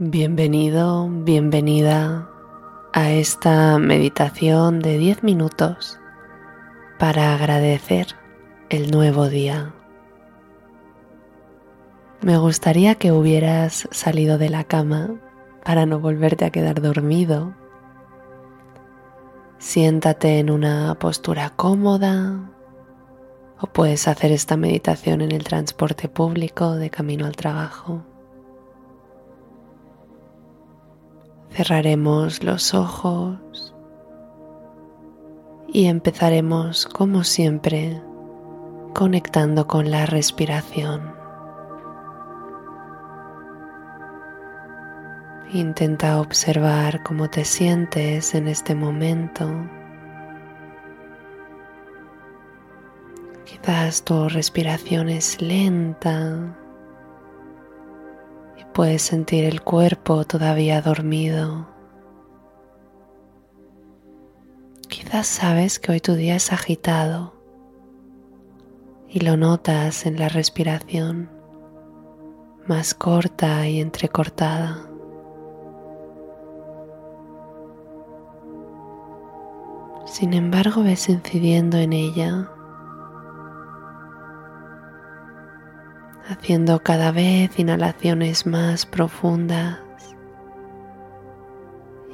Bienvenido, bienvenida a esta meditación de 10 minutos para agradecer el nuevo día. Me gustaría que hubieras salido de la cama para no volverte a quedar dormido. Siéntate en una postura cómoda o puedes hacer esta meditación en el transporte público de camino al trabajo. Cerraremos los ojos y empezaremos como siempre conectando con la respiración. Intenta observar cómo te sientes en este momento. Quizás tu respiración es lenta Puedes sentir el cuerpo todavía dormido. Quizás sabes que hoy tu día es agitado y lo notas en la respiración más corta y entrecortada. Sin embargo, ves incidiendo en ella haciendo cada vez inhalaciones más profundas,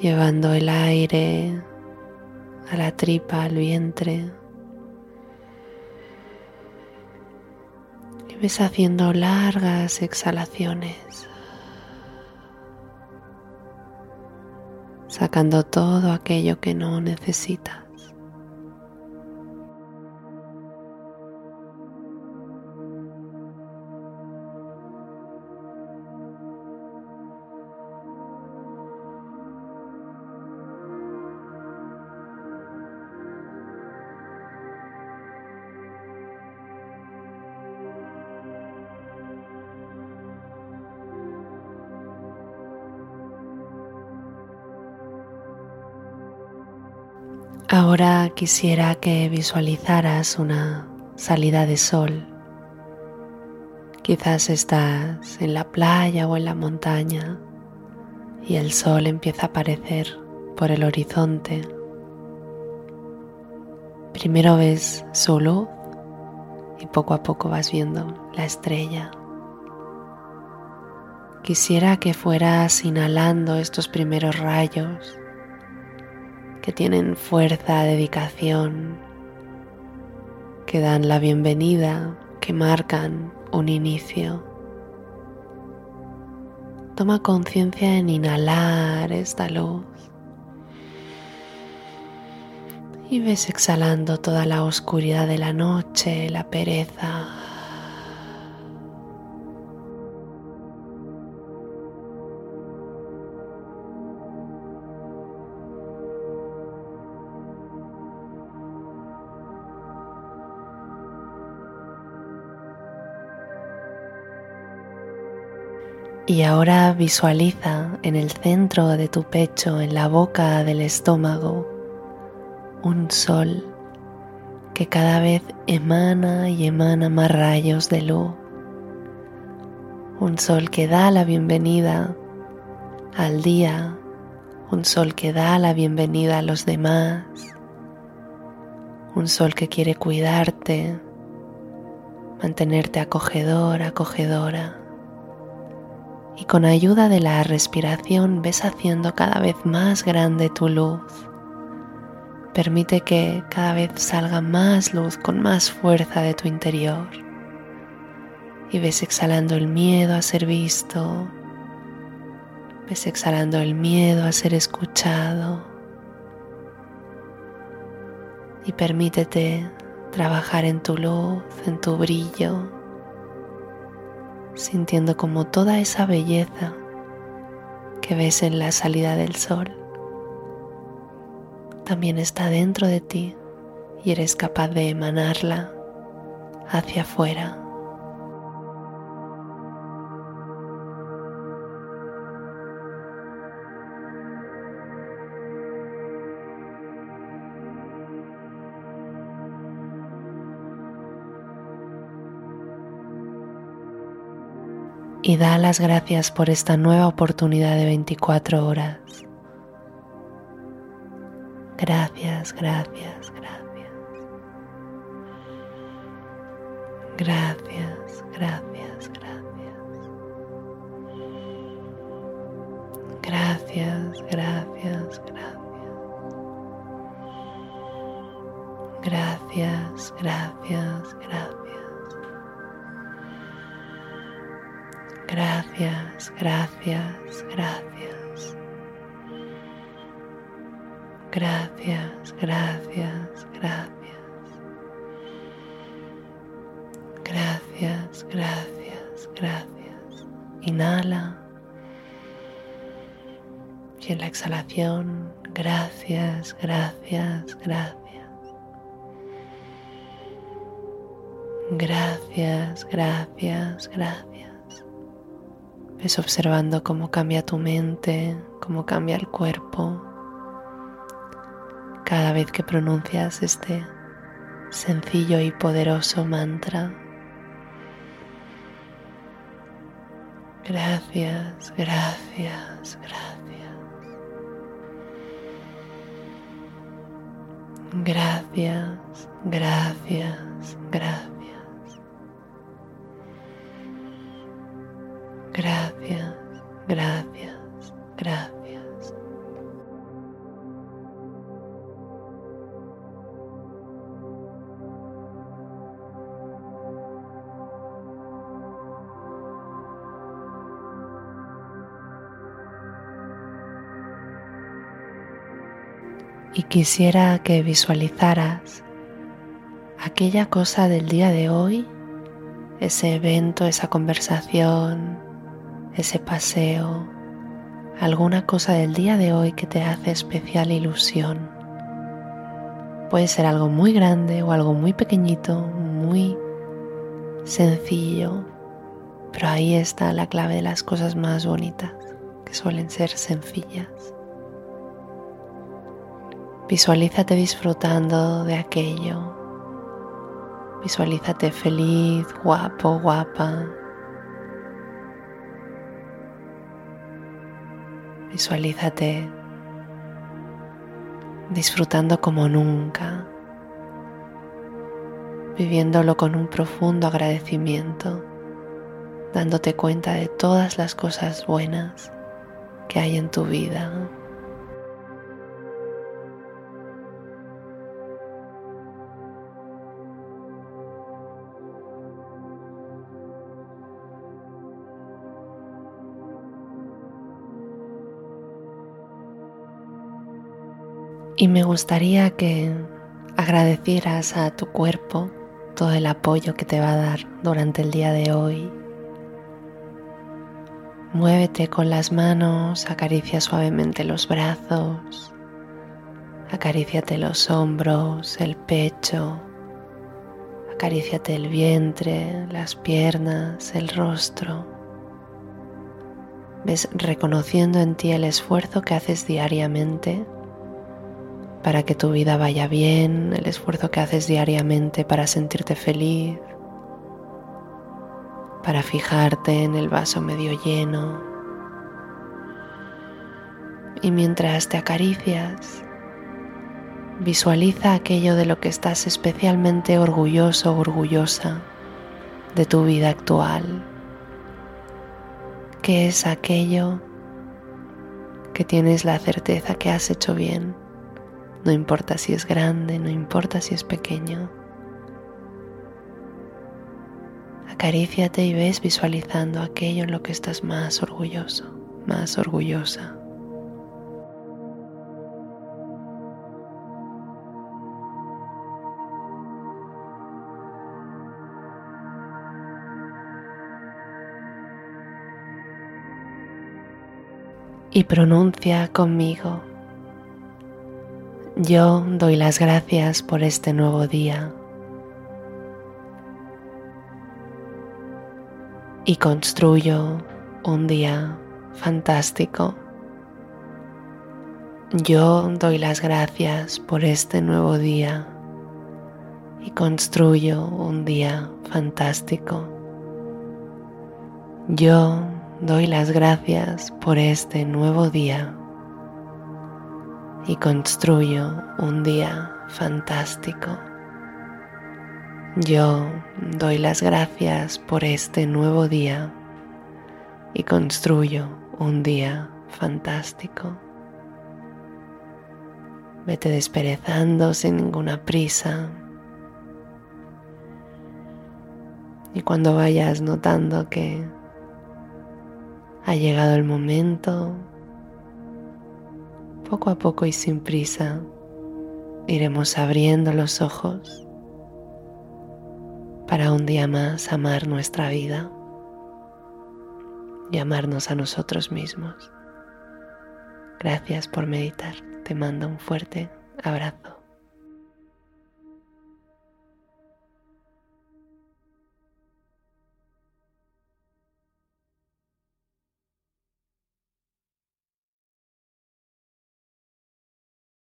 llevando el aire a la tripa, al vientre. Y ves haciendo largas exhalaciones, sacando todo aquello que no necesitas. Ahora quisiera que visualizaras una salida de sol. Quizás estás en la playa o en la montaña y el sol empieza a aparecer por el horizonte. Primero ves su luz y poco a poco vas viendo la estrella. Quisiera que fueras inhalando estos primeros rayos que tienen fuerza, dedicación, que dan la bienvenida, que marcan un inicio. Toma conciencia en inhalar esta luz y ves exhalando toda la oscuridad de la noche, la pereza, Y ahora visualiza en el centro de tu pecho, en la boca del estómago, un sol que cada vez emana y emana más rayos de luz. Un sol que da la bienvenida al día, un sol que da la bienvenida a los demás, un sol que quiere cuidarte, mantenerte acogedor, acogedora y con ayuda de la respiración ves haciendo cada vez más grande tu luz. Permite que cada vez salga más luz con más fuerza de tu interior. Y ves exhalando el miedo a ser visto. Ves exhalando el miedo a ser escuchado. Y permítete trabajar en tu luz, en tu brillo, sintiendo como toda esa belleza que ves en la salida del sol también está dentro de ti y eres capaz de emanarla hacia afuera. Y da las gracias por esta nueva oportunidad de 24 horas. Gracias, gracias, gracias. Gracias, gracias, gracias. Gracias, gracias, gracias. Gracias, gracias, gracias. Gracias, gracias, gracias. Gracias, gracias, gracias. Gracias, gracias, gracias. Inhala. Y en la exhalación, gracias, gracias, gracias. Gracias, gracias, gracias. Ves observando cómo cambia tu mente, cómo cambia el cuerpo. Cada vez que pronuncias este sencillo y poderoso mantra. Gracias, gracias, gracias. Gracias, gracias, gracias. Gracias, gracias. Y quisiera que visualizaras aquella cosa del día de hoy, ese evento, esa conversación, ese paseo, alguna cosa del día de hoy que te hace especial ilusión. Puede ser algo muy grande o algo muy pequeñito, muy sencillo, pero ahí está la clave de las cosas más bonitas, que suelen ser sencillas. Visualízate disfrutando de aquello. Visualízate feliz, guapo, guapa, Visualízate disfrutando como nunca, viviéndolo con un profundo agradecimiento, dándote cuenta de todas las cosas buenas que hay en tu vida. Y me gustaría que agradecieras a tu cuerpo todo el apoyo que te va a dar durante el día de hoy. Muévete con las manos, acaricia suavemente los brazos, acaríciate los hombros, el pecho, acaríciate el vientre, las piernas, el rostro. Ves reconociendo en ti el esfuerzo que haces diariamente para que tu vida vaya bien, el esfuerzo que haces diariamente para sentirte feliz, para fijarte en el vaso medio lleno. Y mientras te acaricias, visualiza aquello de lo que estás especialmente orgulloso o orgullosa de tu vida actual. ¿Qué es aquello que tienes la certeza que has hecho bien? No importa si es grande, no importa si es pequeño. Acaríciate y ves visualizando aquello en lo que estás más orgulloso, más orgullosa. Y pronuncia conmigo yo doy las gracias por este nuevo día y construyo un día fantástico. Yo doy las gracias por este nuevo día y construyo un día fantástico. Yo doy las gracias por este nuevo día y construyo un día fantástico. Yo doy las gracias por este nuevo día y construyo un día fantástico. Vete desperezando sin ninguna prisa. Y cuando vayas notando que ha llegado el momento, poco a poco y sin prisa, iremos abriendo los ojos para un día más amar nuestra vida y amarnos a nosotros mismos. Gracias por meditar. Te mando un fuerte abrazo.